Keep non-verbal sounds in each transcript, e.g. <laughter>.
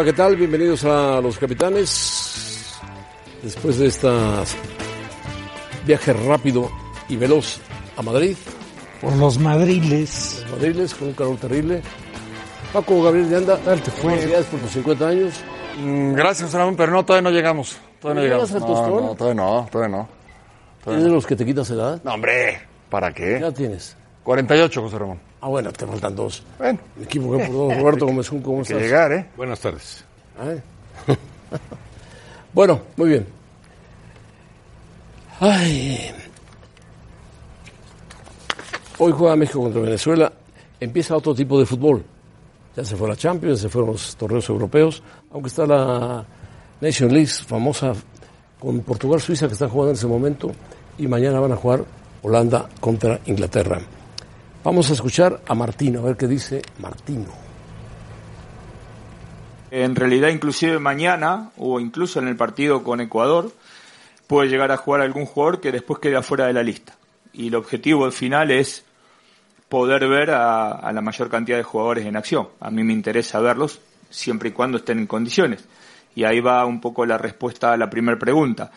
Hola, ¿qué tal? Bienvenidos a Los Capitanes. Después de este viaje rápido y veloz a Madrid. Por los madriles. Los madriles con un calor terrible. Paco Gabriel de Anda, felicidades por tus 50 años. Mm, gracias, Ramón, pero no, todavía no llegamos. Todavía no, ¿No llegamos. llegas al No, no, todavía no, todavía no. ¿Eres de los que te quitas edad? No, hombre, ¿para ¿Qué edad qué? tienes? 48, José Ramón. Ah, bueno, te faltan dos. Bueno, Me equivoqué por dos. <laughs> Roberto Gómez, ¿cómo hay que estás? llegar, ¿eh? Buenas tardes. <laughs> Bueno, muy bien. Ay. Hoy juega México contra Venezuela. Empieza otro tipo de fútbol. Ya se fue la Champions, se fueron los torneos europeos, aunque está la Nation League famosa con Portugal, Suiza que están jugando en ese momento y mañana van a jugar Holanda contra Inglaterra. Vamos a escuchar a Martino, a ver qué dice Martino. En realidad, inclusive mañana, o incluso en el partido con Ecuador, puede llegar a jugar algún jugador que después quede fuera de la lista. Y el objetivo final es poder ver a, a la mayor cantidad de jugadores en acción. A mí me interesa verlos siempre y cuando estén en condiciones. Y ahí va un poco la respuesta a la primera pregunta.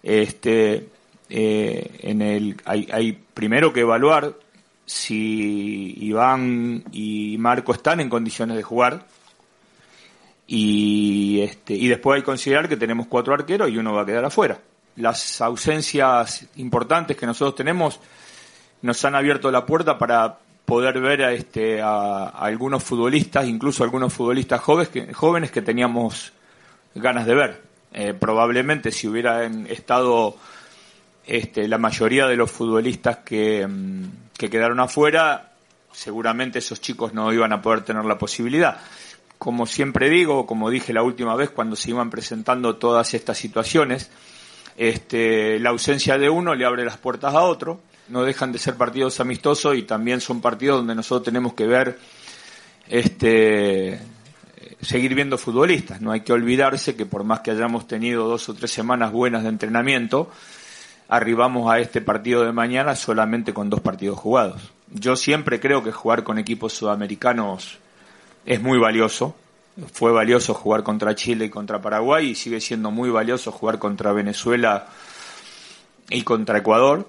Este, eh, en el, hay, hay primero que evaluar si Iván y Marco están en condiciones de jugar y este y después hay que considerar que tenemos cuatro arqueros y uno va a quedar afuera. Las ausencias importantes que nosotros tenemos nos han abierto la puerta para poder ver a este a, a algunos futbolistas, incluso algunos futbolistas jóvenes que, jóvenes que teníamos ganas de ver. Eh, probablemente si hubieran estado este, la mayoría de los futbolistas que, mm, que quedaron afuera, seguramente esos chicos no iban a poder tener la posibilidad. Como siempre digo, como dije la última vez cuando se iban presentando todas estas situaciones, este, la ausencia de uno le abre las puertas a otro, no dejan de ser partidos amistosos y también son partidos donde nosotros tenemos que ver, este, seguir viendo futbolistas. No hay que olvidarse que por más que hayamos tenido dos o tres semanas buenas de entrenamiento, arribamos a este partido de mañana solamente con dos partidos jugados. Yo siempre creo que jugar con equipos sudamericanos es muy valioso. Fue valioso jugar contra Chile y contra Paraguay y sigue siendo muy valioso jugar contra Venezuela y contra Ecuador.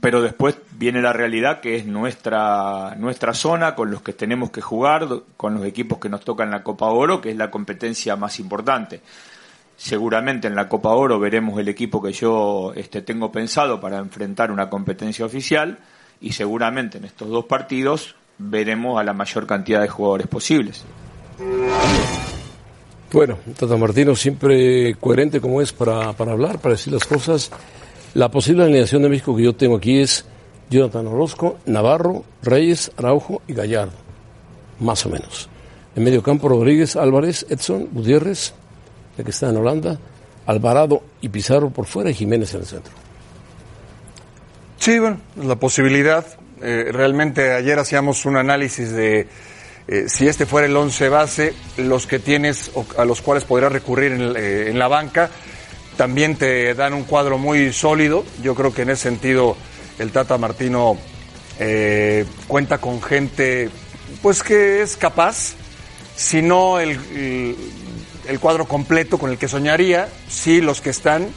Pero después viene la realidad que es nuestra, nuestra zona con los que tenemos que jugar, con los equipos que nos tocan la Copa Oro, que es la competencia más importante. Seguramente en la Copa Oro veremos el equipo que yo este, tengo pensado para enfrentar una competencia oficial y seguramente en estos dos partidos veremos a la mayor cantidad de jugadores posibles. Bueno, Tata Martino siempre coherente como es para, para hablar, para decir las cosas. La posible alineación de México que yo tengo aquí es Jonathan Orozco, Navarro, Reyes, Araujo y Gallardo, más o menos. En medio campo Rodríguez, Álvarez, Edson, Gutiérrez, que está en Holanda, Alvarado y Pizarro por fuera y Jiménez en el centro. Sí, bueno, la posibilidad. Eh, realmente ayer hacíamos un análisis de eh, si este fuera el 11 base, los que tienes a los cuales podrás recurrir eh, en la banca, también te dan un cuadro muy sólido. Yo creo que en ese sentido el Tata Martino cuenta con gente pues que es capaz, si no el- el cuadro completo con el que soñaría, sí los que están,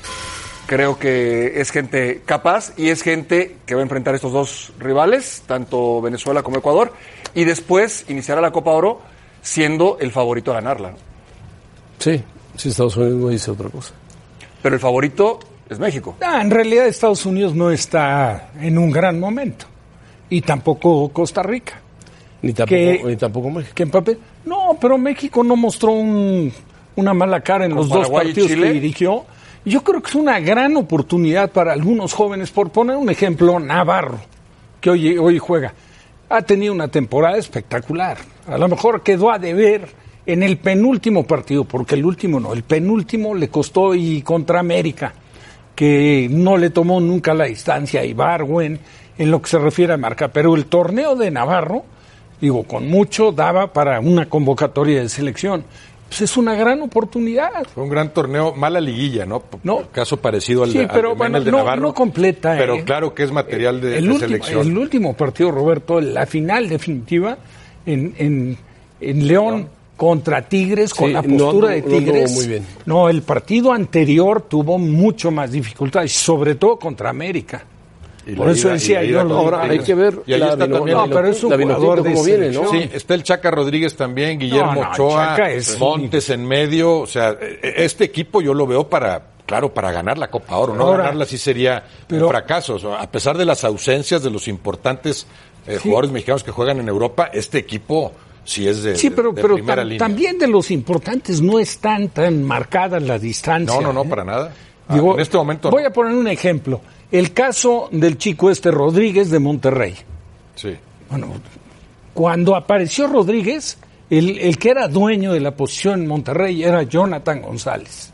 creo que es gente capaz y es gente que va a enfrentar estos dos rivales, tanto Venezuela como Ecuador, y después iniciará la Copa Oro siendo el favorito a ganarla. Sí, sí, Estados Unidos no dice otra cosa. Pero el favorito es México. Ah, en realidad Estados Unidos no está en un gran momento. Y tampoco Costa Rica. Ni tampoco, ni tampoco México. Que Mbappé, no, pero México no mostró un, una mala cara en ¿Con los dos Paraguay partidos que dirigió. Yo creo que es una gran oportunidad para algunos jóvenes. Por poner un ejemplo, Navarro, que hoy, hoy juega, ha tenido una temporada espectacular. A lo mejor quedó a deber en el penúltimo partido, porque el último no, el penúltimo le costó y contra América, que no le tomó nunca la distancia a Ibarwen en lo que se refiere a marca. Pero el torneo de Navarro, digo, con mucho daba para una convocatoria de selección. Pues es una gran oportunidad. Fue un gran torneo, mala liguilla, ¿no? No. Caso parecido al, Sí, al pero bueno, el de no- Navarro. no completa, Pero ¿eh? claro que es material de, el, de último, selección. el último partido, Roberto, la final definitiva en, en, en León contra Tigres, con Sí, la postura de Tigres. muy bien. No, el partido anterior tuvo mucho más dificultades, sobre todo contra América. Por la eso decía la yo Ahora hay que ver Y ahí la está vino- también No, el- pero es un la Vinotinto jugador de cómo viene, ¿no? selección. Sí, está el Chaca Rodríguez también, Guillermo No, no, Ochoa, es- Montes en medio. O sea, e- este equipo yo lo veo para, claro, para ganar la Copa Oro. No Ahora, ganarla sí sería pero- un fracaso. O sea, a pesar de las ausencias de los importantes eh, jugadores mexicanos que juegan en Europa, este equipo sí es de, Sí, pero, de pero primera tam- línea. también de los importantes no están tan marcadas las distancias. No, no, no, ¿eh? para nada. Ah, Digo, en este momento Voy no. a poner un ejemplo. El caso del chico este Rodríguez de Monterrey. Sí. Bueno, cuando apareció Rodríguez, el, el que era dueño de la posición en Monterrey era Jonathan González.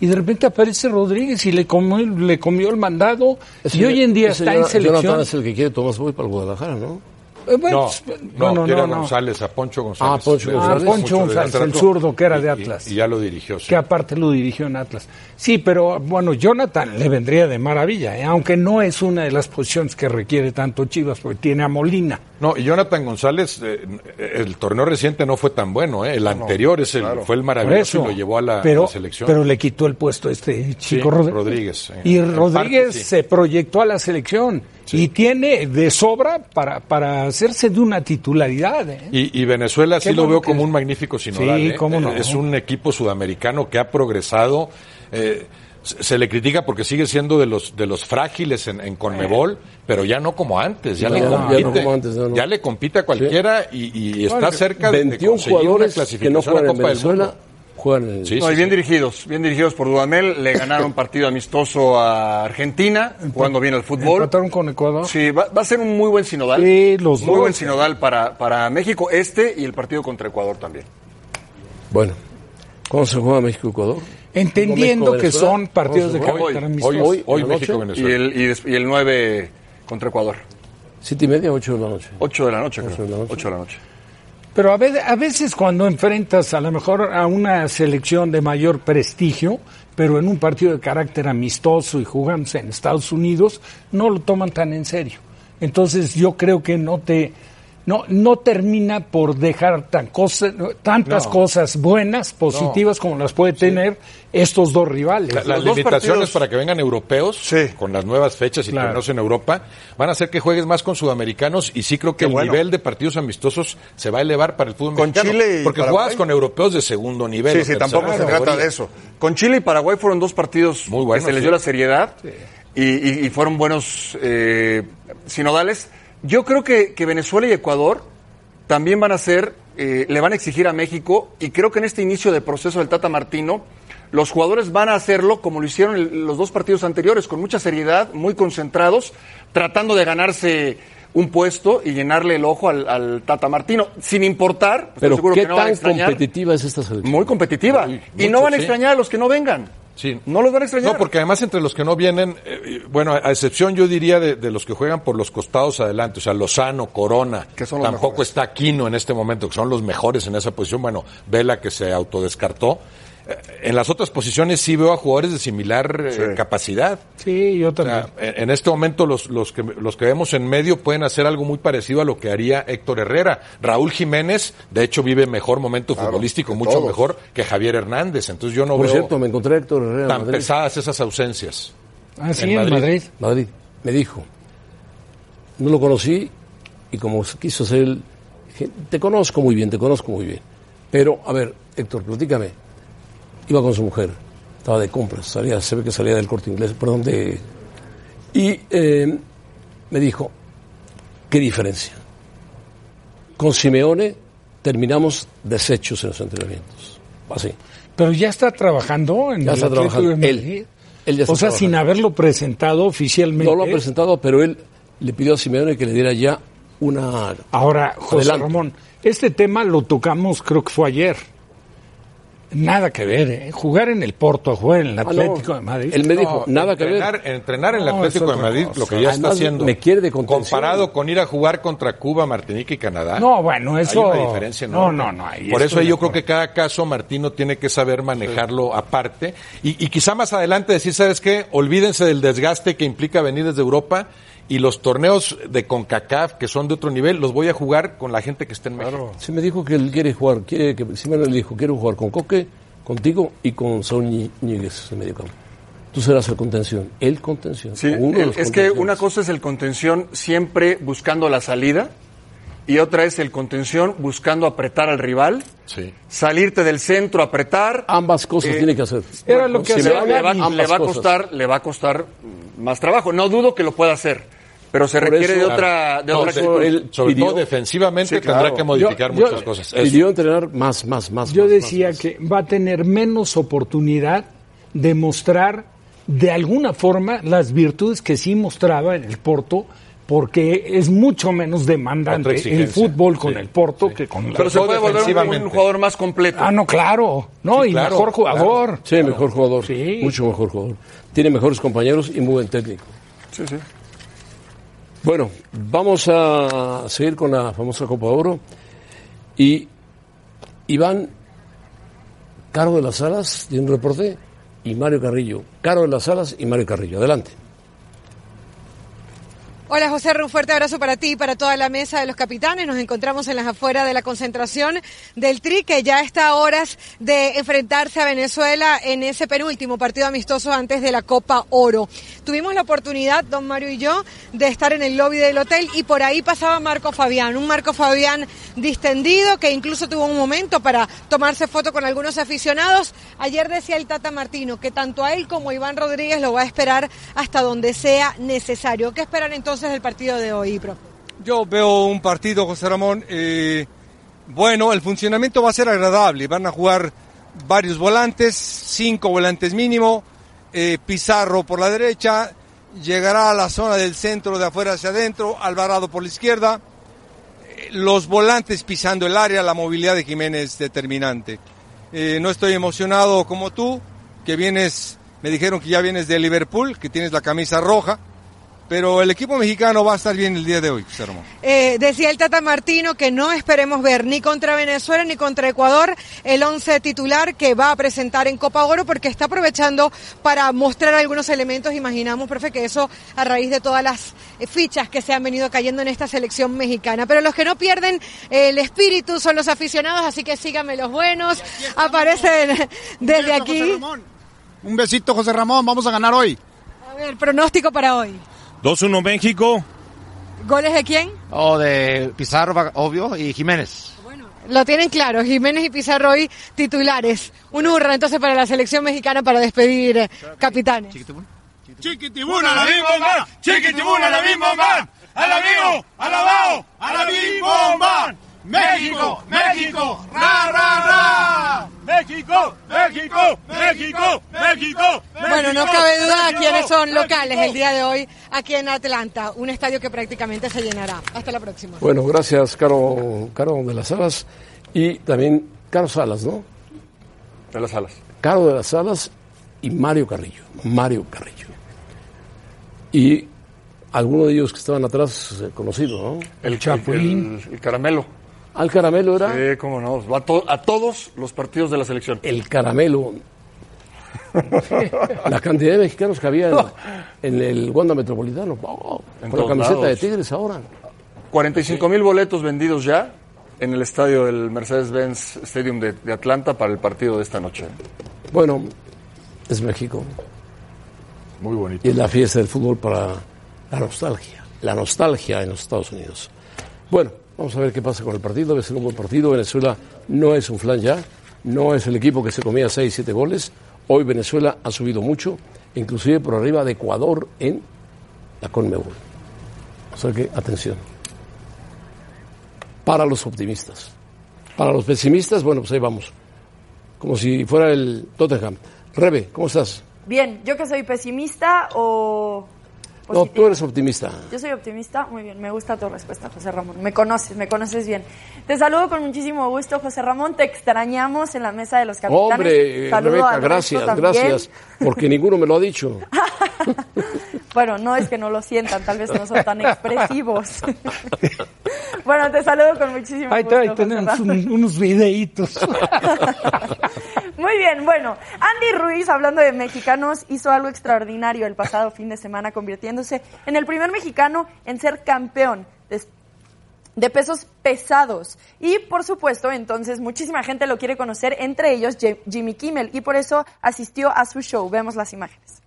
Y de repente aparece Rodríguez y le comió, le comió el mandado. y hoy en día Ese está en Jonathan selección. es el que quiere Tomás Boy para el Guadalajara, ¿no? Eh, bueno, No, pues, no, no, no. González, a Poncho González. Ah, Poncho González. Ah, Poncho González, el zurdo que era de Atlas. Y, ya lo dirigió, sí. que aparte lo dirigió en Atlas. Sí, pero bueno, Jonathan le vendría de maravilla, ¿eh? aunque no es una de las posiciones que requiere tanto Chivas, porque tiene a Molina. No, y Jonathan González, eh, el torneo reciente no fue tan bueno, ¿eh? el anterior es el, fue el maravilloso eso. y lo llevó a la, pero, la selección. Pero le quitó el puesto a este chico Sí, Rodríguez. Rodríguez, eh, Y Rodríguez parte, sí. se proyectó a la selección y tiene de sobra para, para hacerse de una titularidad. ¿eh? Y, y Venezuela sí lo veo como es. un magnífico sinodal. Sí, ¿eh? cómo no. Es un equipo sudamericano que ha progresado. eh, se le critica porque sigue siendo de los de los frágiles en, en Conmebol, pero ya no como antes, ya, No, le ya no compite, como antes, no, ya le compite a cualquiera y, y está cerca de- de 21 conseguir una jugadores que no clasificación a juegan en Copa del Venezuela Mundo. Juegan en el... Sí, No, y bien dirigidos, bien dirigidos por Dudamel. Le ganaron partido amistoso a Argentina, jugando bien al fútbol. Empataron con Ecuador. Sí, va, va a ser un muy buen sinodal. Sí, los muy dos. buen sinodal para, para México, este y el partido contra Ecuador también. Bueno, ¿cómo se juega México-Ecuador? Entendiendo que son partidos de Hoy, carácter Hoy, amistoso. hoy, hoy ¿En la México, noche? Y el, y, des- y el 9 contra Ecuador. ¿Siete y media o ocho de la noche? 8 de la noche, Ocho creo. de la noche. 8 de la noche. Pero a veces, a veces cuando enfrentas a lo mejor a una selección de mayor prestigio, pero en un partido de carácter amistoso y jugamos en Estados Unidos, no lo toman tan en serio. Entonces yo creo que no te no no termina por dejar tan cosa- tantas No. cosas buenas, positivas como las puede tener estos dos rivales. La- las limitaciones partidos- para que vengan europeos Sí. con las nuevas fechas y Claro. torneos en Europa van a hacer que juegues más con sudamericanos y sí creo que Qué el bueno. nivel de partidos amistosos se va a elevar para el fútbol Con mexicano. Chile y porque Paraguay. juegas con europeos de segundo nivel. Sí, sí, tampoco se trata de eso. Con Chile y Paraguay fueron dos partidos Muy buenos, que se les sí. dio la seriedad y, y- y fueron buenos eh, sinodales. Yo creo que, que Venezuela y Ecuador también van a ser, eh, le van a exigir a México y creo que en este inicio de proceso del Tata Martino, los jugadores van a hacerlo como lo hicieron el- los dos partidos anteriores, con mucha seriedad, muy concentrados, tratando de ganarse un puesto y llenarle el ojo al, al Tata Martino, sin importar, estoy Pero ¿qué que no tan competitiva es esta selección? Muy competitiva. Muy, y mucho, no van a extrañar a los que no vengan. Sí. No los van a extrañar. No, porque además entre los que no vienen, eh, bueno, a excepción yo diría de, de los que juegan por los costados adelante, o sea, Lozano, Corona, Que son los tampoco mejores. está Aquino en este momento, que son los mejores en esa posición, bueno, Vela que se autodescartó. En las otras posiciones sí veo a jugadores de similar eh, Sí. capacidad. Sí, yo O también. sea, en este momento los, los, que, los que vemos en medio pueden hacer algo muy parecido a lo que haría Héctor Herrera. Raúl Jiménez, de hecho, vive mejor momento futbolístico, mucho todos. mejor que Javier Hernández. Entonces yo no Por veo cierto, me encontré a Héctor Herrera tan Madrid. pesadas esas ausencias. Ah, sí, en en Madrid. Madrid. Madrid. Me dijo. No lo conocí y como quiso ser te conozco muy bien, te conozco muy bien. Pero, a ver, Héctor, platícame. Iba con su mujer, estaba de compras, salía, se ve que salía del corte inglés, perdón, de... Y eh, me dijo, ¿qué diferencia? con Simeone terminamos deshechos en los entrenamientos. Así. Pero ya está trabajando en Ya el está trabajando. de. Él. Él ya está o sea, sin haberlo presentado oficialmente. No lo ha presentado, pero él le pidió a Simeone que le diera ya una... Ahora, José Adelante. Ramón, este tema lo tocamos creo que fue ayer. Nada que ver, ¿eh? Jugar en el Porto, jugar en el Ah, no. Atlético de Madrid. Él me dijo, No, nada que entrenar, ver. Entrenar en el Atlético de Madrid, cosa. lo que ya está haciendo. me quiere de. Comparado con ir a jugar contra Cuba, Martinica y Canadá. No, bueno, eso- Hay una diferencia no, enorme. no, no, ahí Por eso yo creo que cada caso Martino tiene que saber manejarlo aparte. Y, y quizá más adelante decir, ¿sabes qué? Olvídense del desgaste que implica venir desde Europa y los torneos de CONCACAF, que son de otro nivel, los voy a jugar con la gente que esté en México. Se me dijo que él quiere jugar, quiere que Simeone le dijo, quiero jugar con Coque, contigo y con Saúl Ñí- Ñíguez en medio campo. Tú serás el contención, el contención. Sí, uno el- es que una cosa es el contención siempre buscando la salida y otra es el contención buscando apretar al rival, Sí. salirte del centro, apretar. Ambas cosas Eh, tiene que hacer. era lo que hacía le va, ambas le va a costar, le va a costar más trabajo. No dudo que lo pueda hacer, pero se Por requiere eso- de otra, de No, otra se- actitud. él sobre pidió- todo defensivamente Sí, claro. tendrá que modificar Yo- yo- muchas cosas. Eso. Pidió entrenar más, más, más. Yo más, decía más, más. que va a tener menos oportunidad de mostrar de alguna forma las virtudes que sí mostraba en el Porto, porque es mucho menos demandante el fútbol con Sí, el Porto sí. que con Pero la... se puede volver un- jugador más completo. Ah, no, claro. No, Sí, y claro, mejor jugador. Sí, mejor jugador. Sí. Mucho mejor jugador. Tiene mejores compañeros y muy buen técnico. Sí, sí. Bueno, vamos a seguir con la famosa Copa Oro. Y Iván Caro de las Alas tiene un reporte y Mario Carrillo. Caro de las Alas y Mario Carrillo. Adelante. Hola José, un fuerte abrazo para ti y para toda la mesa de los capitanes. Nos encontramos en las afueras de la concentración del Tri, que ya está a horas de enfrentarse a Venezuela en ese penúltimo partido amistoso antes de la Copa Oro. Tuvimos la oportunidad, don Mario y yo, de estar en el lobby del hotel y por ahí pasaba Marco Fabián, un Marco Fabián distendido que incluso tuvo un momento para tomarse foto con algunos aficionados. Ayer decía el Tata Martino que tanto a él como a Iván Rodríguez lo va a esperar hasta donde sea necesario. ¿Qué esperan entonces del partido de hoy, profe? Yo veo un partido, José Ramón, eh, bueno, el funcionamiento va a ser agradable. Van a jugar varios volantes, cinco volantes mínimo, eh, Pizarro por la derecha, llegará a la zona del centro de afuera hacia adentro, Alvarado por la izquierda, eh, los volantes pisando el área, la movilidad de Jiménez determinante. No estoy emocionado como tú, que vienes, me dijeron que ya vienes de Liverpool, que tienes la camisa roja. Pero el equipo mexicano va a estar bien el día de hoy, José Ramón. Eh, decía el Tata Martino que no esperemos ver ni contra Venezuela ni contra Ecuador el once titular que va a presentar en Copa Oro porque está aprovechando para mostrar algunos elementos. Imaginamos, profe, que eso a raíz de todas las eh, fichas que se han venido cayendo en esta selección mexicana. Pero los que no pierden el espíritu son los aficionados, así que síganme los buenos. Aparecen desde aquí. Un besito, José Ramón. Vamos a ganar hoy. A ver, pronóstico para hoy. 2-1 México. ¿Goles de quién? O de Pizarro, obvio, y Jiménez. Lo tienen claro, Jiménez y Pizarro hoy titulares. Un hurra entonces para la selección mexicana para despedir eh, capitanes. Chiquitibuna, la bim bomba. Chiquitibuna, la bim bomba. A la vivo, a la bao, a la bim bomba. México, México, ra, ra, ra. México, México, México, México. Bueno, no cabe duda quiénes son locales el día de hoy aquí en Atlanta, un estadio que prácticamente se llenará. Hasta la próxima. Bueno, gracias, Caro, Caro de las Alas. Y también Caro Salas, ¿no? De las alas. Caro de las Alas y Mario Carrillo. Mario Carrillo. Y alguno de ellos que estaban atrás, eh, conocido, ¿no? El Chapulín. El, el caramelo. Al Caramelo era Sí, cómo no. Va a, to- a todos los partidos de la selección. el Caramelo. La cantidad de mexicanos que había en, en el Wanda Metropolitano. Oh, En con la camiseta de. Tigres ahora. 45 mil boletos vendidos ya en el estadio del Mercedes-Benz Stadium de, de Atlanta para el partido de esta noche. Bueno, es México. Muy bonito. Y es la fiesta del fútbol para la nostalgia. La nostalgia en los Estados Unidos. Bueno, vamos a ver qué pasa con el partido. Debe ser un buen partido. Venezuela no es un flan ya. No es el equipo que se comía 6, 7 goles. Hoy Venezuela ha subido mucho, inclusive por arriba de Ecuador en la Conmebol. O sea que, atención. para los optimistas. Para los pesimistas, bueno, pues ahí vamos. Como si fuera el Tottenham. Rebe, ¿cómo estás? Bien, ¿yo que soy pesimista o no, tú eres optimista. Yo soy optimista, muy bien, me gusta tu respuesta, José Ramón. Me conoces, me conoces bien. Te saludo con muchísimo gusto, José Ramón. Te extrañamos en la mesa de los capitanes. Hombre, Rebeca, gracias, gracias, porque ninguno me lo ha dicho. <laughs> bueno, no es que no lo sientan, tal vez no son tan expresivos. <laughs> bueno, te saludo con muchísimo gusto. Ahí tenemos unos videitos. <laughs> Muy bien, bueno, Andy Ruiz, hablando de mexicanos, hizo algo extraordinario el pasado fin de semana, convirtiéndose en el primer mexicano en ser campeón de, pesos pesados. Y por supuesto, entonces muchísima gente lo quiere conocer, entre ellos Jimmy Kimmel, y por eso asistió a su show. Vemos las imágenes.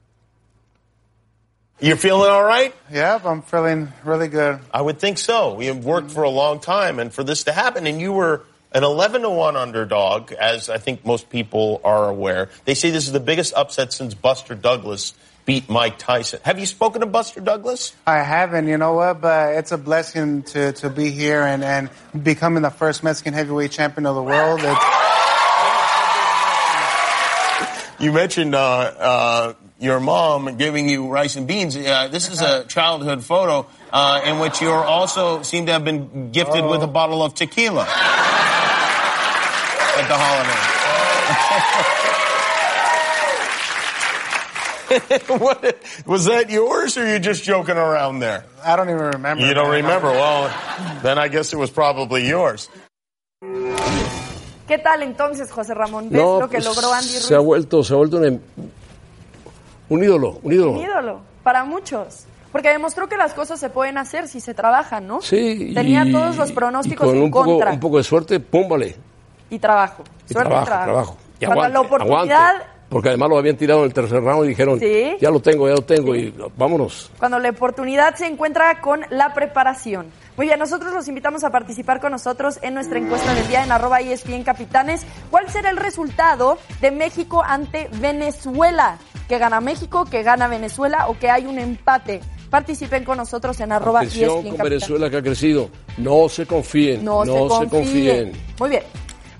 You're feeling all right? Yeah, I'm feeling really good. I would think so. We have worked for a long time, and for this to happen, and you were an 11 to 1 underdog, as I think most people are aware. They say this is the biggest upset since Buster Douglas beat Mike Tyson. Have you spoken to Buster Douglas? I haven't, you know what, but it's a blessing to, to be here and, and becoming the first Mexican heavyweight champion of the world. It's... You mentioned uh, uh, your mom giving you rice and beans. Uh, this is a childhood photo uh, in which you also seem to have been gifted with a bottle of tequila <laughs> at the holiday. <laughs> <laughs> what, was that yours or are you just joking around there? I don't even remember. You don't remember? Well, then I guess it was probably yours. ¿Qué tal entonces, José Ramón? ¿Ves no, lo que pues, logró Andy Ruiz? Se ha vuelto, se ha vuelto un, un ídolo, un ídolo. Un ídolo, para muchos. Porque demostró que las cosas se pueden hacer si se trabajan, ¿no? Sí. Tenía todos los pronósticos con en un contra. Poco, un poco de suerte, pum, vale. Y trabajo. Y suerte trabajo, y trabajo. trabajo. Y Cuando aguante, la oportunidad... aguante. Porque además lo habían tirado en el tercer round y dijeron, ¿Sí? ya lo tengo, ya lo tengo, y vámonos. Cuando la oportunidad se encuentra con la preparación. Muy bien, nosotros los invitamos a participar con nosotros en nuestra encuesta del día en arroba ESPN Capitanes. ¿Cuál será el resultado de México ante Venezuela? ¿Que gana México, que gana Venezuela o que hay un empate? Participen con nosotros en arroba ESPN con Capitanes. Venezuela que ha crecido. No se confíen, No, no, se, se confíen. Muy bien.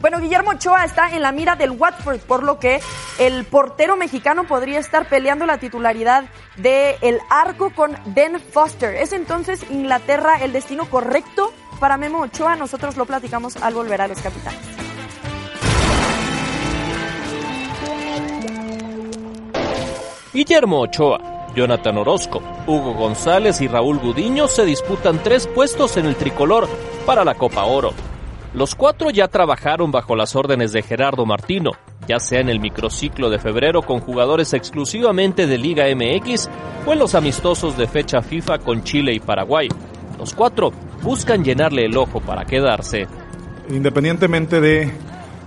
Bueno, Guillermo Ochoa está en la mira del Watford, por lo que el portero mexicano podría estar peleando la titularidad del el arco con Ben Foster. ¿Es entonces Inglaterra el destino correcto para Memo Ochoa? Nosotros lo platicamos al volver a los capitanes. Guillermo Ochoa, Jonathan Orozco, Hugo González y Raúl Gudiño se disputan tres puestos en el tricolor para la Copa Oro. Los cuatro ya trabajaron bajo las órdenes de Gerardo Martino, ya sea en el microciclo de febrero con jugadores exclusivamente de Liga MX o en los amistosos de fecha FIFA con Chile y Paraguay. Los cuatro buscan llenarle el ojo para quedarse. Independientemente de,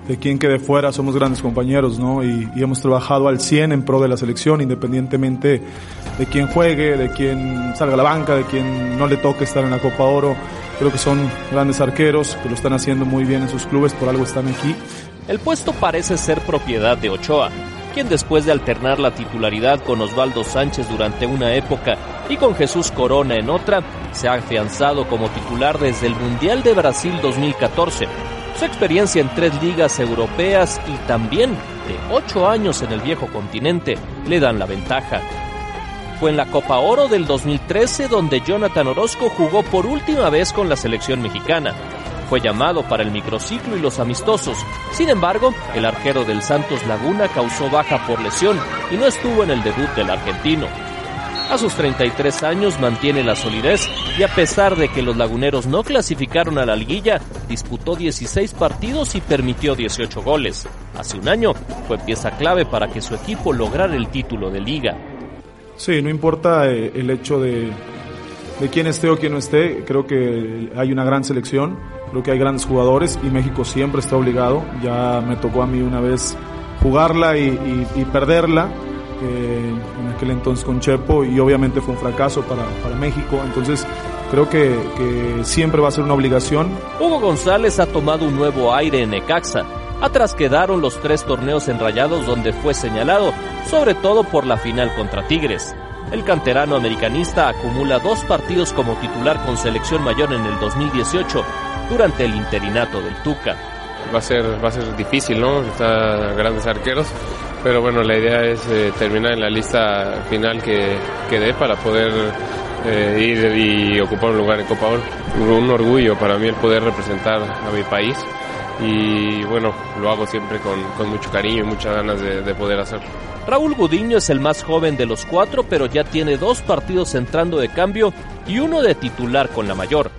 de quién quede fuera, somos grandes compañeros, ¿no? Y, hemos trabajado al 100 en pro de la selección, independientemente de quién juegue, de quién salga a la banca, de quién no le toque estar en la Copa Oro. Creo que son grandes arqueros que lo están haciendo muy bien en sus clubes, por algo están aquí. El puesto parece ser propiedad de Ochoa, quien después de alternar la titularidad con Osvaldo Sánchez durante una época y con Jesús Corona en otra, se ha afianzado como titular desde el Mundial de Brasil 2014. Su experiencia en tres ligas europeas y también de ocho años en el viejo continente le dan la ventaja. Fue en la Copa Oro del 2013 donde Jonathan Orozco jugó por última vez con la selección mexicana. Fue llamado para el microciclo y los amistosos. Sin embargo, el arquero del Santos Laguna causó baja por lesión y no estuvo en el debut del argentino. A sus 33 años mantiene la solidez y a pesar de que los laguneros no clasificaron a la liguilla, disputó 16 partidos y permitió 18 goles. Hace un año fue pieza clave para que su equipo lograra el título de liga. Sí, no importa eh, el hecho de, de quién esté o quién no esté, creo que hay una gran selección, creo que hay grandes jugadores y México siempre está obligado. Ya me tocó a mí una vez jugarla y, y- y perderla, en aquel entonces con Chepo, y obviamente fue un fracaso para, para México. Entonces creo que, que siempre va a ser una obligación Hugo González ha tomado un nuevo aire en Necaxa. Atrás quedaron los tres torneos enrayados donde fue señalado, sobre todo por la final contra Tigres. El canterano americanista acumula dos partidos como titular con selección mayor en el 2018 durante el interinato del Tuca. Va a ser, va a ser difícil, ¿no? Está grandes arqueros, pero bueno, la idea es eh, terminar en la lista final que, que dé para poder eh, ir y ocupar un lugar en Copa Oro. Un orgullo para mí el poder representar a mi país y bueno, lo hago siempre con, con mucho cariño y muchas ganas de, de poder hacerlo. Raúl Gudiño es el más joven de los cuatro, pero ya tiene dos partidos entrando de cambio y uno de titular con la mayor.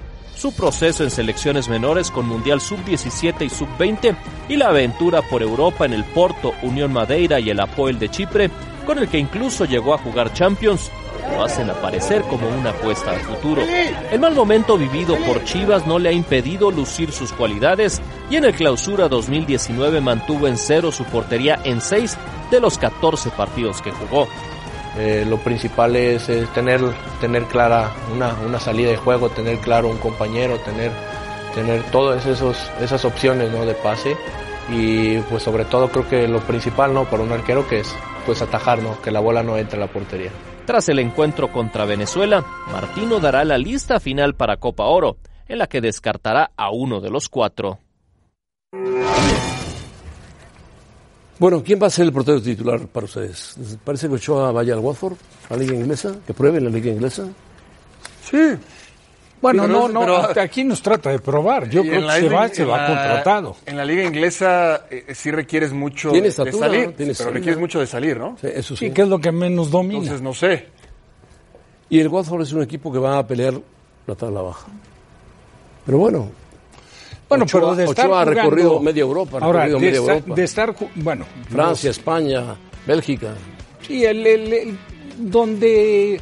Su proceso en selecciones menores con Mundial Sub-17 y Sub-20 y la aventura por Europa en el Porto, Unión Madeira y el Apoel de Chipre, con el que incluso llegó a jugar Champions, lo hacen aparecer como una apuesta al futuro. El mal momento vivido por Chivas no le ha impedido lucir sus cualidades y en el clausura 2019 mantuvo en cero su portería en seis de los 14 partidos que jugó. Eh, lo principal es, tener, tener clara una, una, salida de juego, tener claro un compañero, tener, tener todas esos, esas opciones ¿no? de pase y pues sobre todo creo que lo principal ¿no? para un arquero que es pues atajar, ¿no? que la bola no entre a la portería. Tras el encuentro contra Venezuela, Martino dará la lista final para Copa Oro, en la que descartará a uno de los cuatro. Bueno, ¿quién va a ser el portero titular para ustedes? ¿Les parece que Ochoa vaya al Watford, a la liga inglesa? ¿Que pruebe la liga inglesa? Sí. Bueno, no, no, pero- hasta aquí nos trata de probar. Yo Y creo que se va, se va contratado. En la liga inglesa eh, sí requieres mucho Tiene de salir, ¿no? Tiene pero estatura. requieres mucho de salir, ¿no? eso Sí, que es lo que menos domina. Entonces no sé. Y el Watford es un equipo que va a pelear la tabla baja. Pero bueno. Bueno, Ochoa- pero de estar Ochoa ha jugando- recorrido media Europa. ha Ahora, recorrido de media estar, Europa. de estar bueno, Francia, los- España, Bélgica. Sí, el, el- el- donde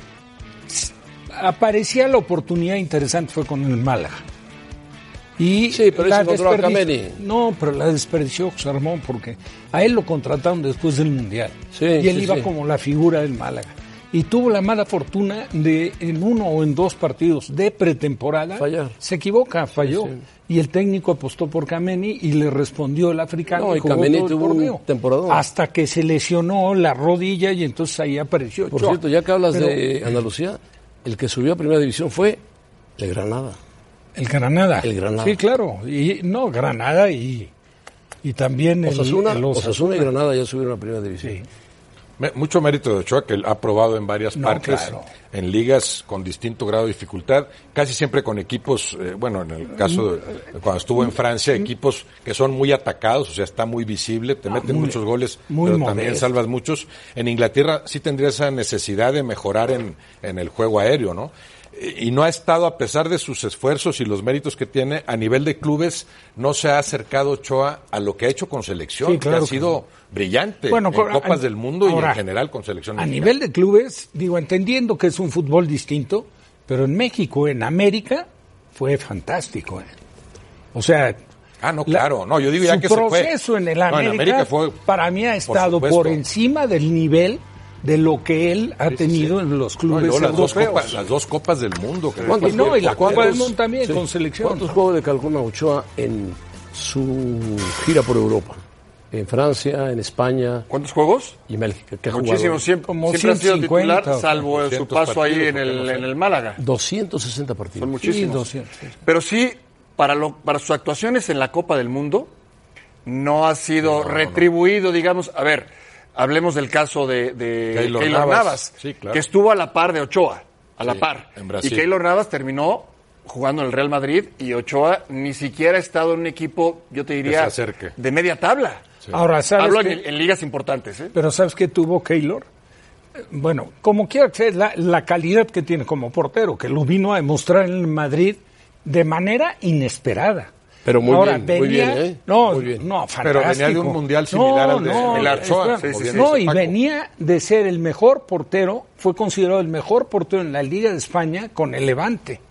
aparecía la oportunidad interesante fue con el Málaga. Y Sí, pero la encontró a Kameni. No, pero la desperdició José Ramón porque a él lo contrataron después del Mundial. Sí, y él sí, iba sí. como la figura del Málaga. Y tuvo la mala fortuna de en uno o en dos partidos de pretemporada Fallar. se equivoca, falló. Sí, sí. Y el técnico apostó por Kameni y le respondió el africano. No, y Kameni tuvo un temporadón. Hasta que se lesionó la rodilla y entonces ahí apareció. Por cierto, ya que hablas Pero- de Andalucía, el que subió a primera división fue el Granada. El Granada. El Granada. Sí, claro. Y no, Granada y, y también el, Osasuna, el Osasuna y Granada ya subieron a primera división. Me- Mucho mérito de Ochoa, que ha probado en varias No, partes, claro. en ligas con distinto grado de dificultad, casi siempre con equipos, eh, bueno, en el caso de cuando estuvo en Francia, equipos que son muy atacados, o sea, está muy visible, te meten muy- muchos goles, muy pero también salvas muchos. En Inglaterra sí tendría esa necesidad de mejorar en, en el juego aéreo, ¿no? Y no ha estado, a pesar de sus esfuerzos y los méritos que tiene, a nivel de clubes, no se ha acercado Ochoa a lo que ha hecho con selección, Sí, claro que ha que sido brillante Bueno, en Copas del Mundo y en general con selección A mexicana. nivel de clubes, digo, entendiendo que es un fútbol distinto, pero en México, en América, fue fantástico. ¿eh? O sea... Ah, no, claro. No, yo digo ya su que se fue. proceso en el No, en América, fue- para mí ha estado por, encima del nivel de lo que él ha tenido en los No, y clubes luego las, dos copas, las dos copas del mundo. que ¿Cuántos- después no, y la Copa del. Mundo también, con selección. ¿Cuántos juegos le calcula Ochoa en su gira por Europa? En Francia, en España. ¿Cuántos juegos? Y México. que ha Muchísimo, jugado. siempre, Como siempre ha sido 150, titular, salvo su 200 paso ahí partidos, en porque el, no sé. en el Málaga. 260 partidos. Son muchísimos. 200. Pero sí, para, lo, para sus actuaciones en la Copa del Mundo, no ha sido retribuido, digamos. A ver, hablemos del caso de, de Keylor Keylor Navas. Navas, Sí, claro. que estuvo a la par de Ochoa, a la Sí, par. en Brasil. Y Keylor Navas terminó jugando en el Real Madrid y Ochoa ni siquiera ha estado en un equipo, yo te diría, de media tabla. Ahora, ¿sabes Hablo qué? en, en ligas importantes, ¿eh? Pero ¿sabes qué tuvo Keylor? Bueno, como quiera que sea, la, la calidad que tiene como portero, que lo vino a demostrar en el Madrid de manera inesperada. Pero muy Ahora, bien, muy venía, bien, ¿eh? No, Muy bien. no, Pero venía de fantástico. un mundial similar No, al de no, el espera, como bien no, y Paco. venía de ser el mejor portero, fue considerado el mejor portero en la Liga de España con el Levante.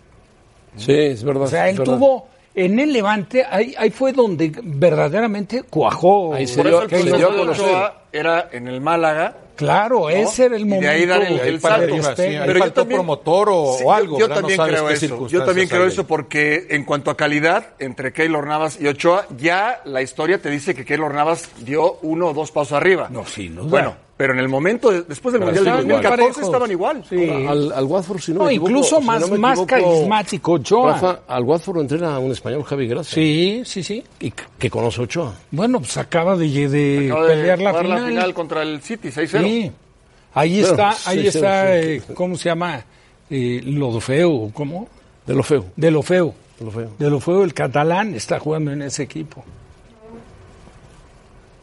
Sí, es verdad. O sea, él verdad. tuvo en el Levante, ahí, ahí fue donde verdaderamente cuajó. Ahí se Por dio- eso el se dio a de conocer. Ochoa era en el Málaga. Claro, ese era el Y de momento. ahí dar el- salto. sí, Pero yo faltó también- promotor o, Sí, o algo, Yo, también no creo eso. Yo también creo eso porque en cuanto a calidad entre Keylor Navas y Ochoa, ya la historia te dice que Keylor Navas dio uno o dos pasos arriba. No, sin duda. Bueno, Pero en el momento, de- después del Mundial muy 2014 parejos. estaban igual. Sí. Al, al Watford, si no, No, me equivoco, incluso si más- no me más equivoco, carismático Ochoa. Rafa, al Watford lo entrena un español, Javi Gracia. Sí, sí, sí. Y que, que conoce Ochoa. Bueno, pues acaba de, de Acaba de pelear la jugar final. la final contra el City, 6-0. Sí. Ahí Bueno, está, ahí está, eh, ¿cómo se llama? Eh, Lodofeo, ¿cómo? De lo feo. De lo feo. De lo feo. De lo feo, el catalán está jugando en ese equipo.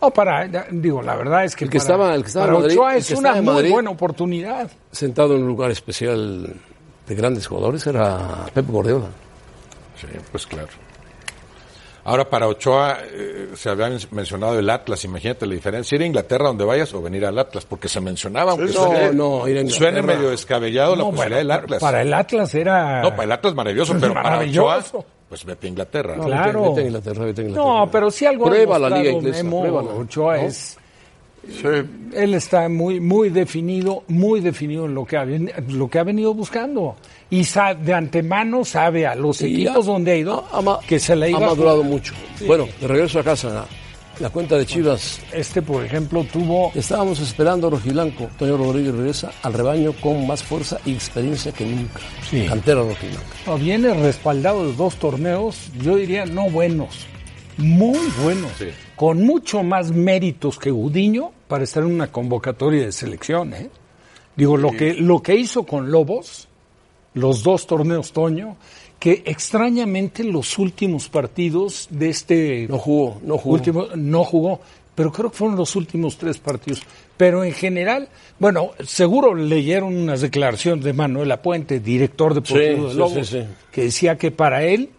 No, para, digo, la verdad es que, El que para, estaba- el que estaba para en Madrid- Ochoa es que una muy Madrid- buena oportunidad. Sentado en un lugar especial de grandes jugadores era Pep Guardiola. Sí, pues claro. Ahora para Ochoa eh, se había mencionado el Atlas, imagínate la diferencia, ir a Inglaterra donde vayas o venir al Atlas, porque se mencionaba, aunque no, suene, no, ir a Inglaterra. suene medio descabellado la posibilidad bueno, del Atlas. Para el Atlas era... No, para el Atlas maravilloso, <laughs> pero para. Ochoa, pues vete a Inglaterra. No, Claro. Vete, vete a Inglaterra, vete a Inglaterra. No, pero si algo ha Prueba la liga inglesa, Memo pruébala, Ochoa ¿no? es... Él está muy, muy definido, muy definido en lo que ha, lo que ha venido buscando. Y de antemano sabe a los Y equipos ha- donde ha ido ha que se le ha iba a madurado mucho. Sí. Bueno, de regreso a casa, la cuenta de Chivas. Este, por ejemplo, tuvo... Estábamos esperando a Rojiblanco. Toño Rodríguez regresa al rebaño con más fuerza y experiencia que nunca. Sí. Cantera Rojiblanca. No, viene respaldado de dos torneos, yo diría no buenos, muy buenos, con mucho más méritos que Gudiño para estar en una convocatoria de selección. ¿eh? Digo, lo, que, lo que hizo con Lobos, los dos torneos Toño, que extrañamente los últimos partidos de este... No jugó, no jugó. Último, no jugó, pero creo que fueron los últimos tres partidos. Pero en general, bueno, seguro leyeron unas declaraciones de Manuel Apuente, director deportivo Sí, de Lobos, sí, sí. que decía que para él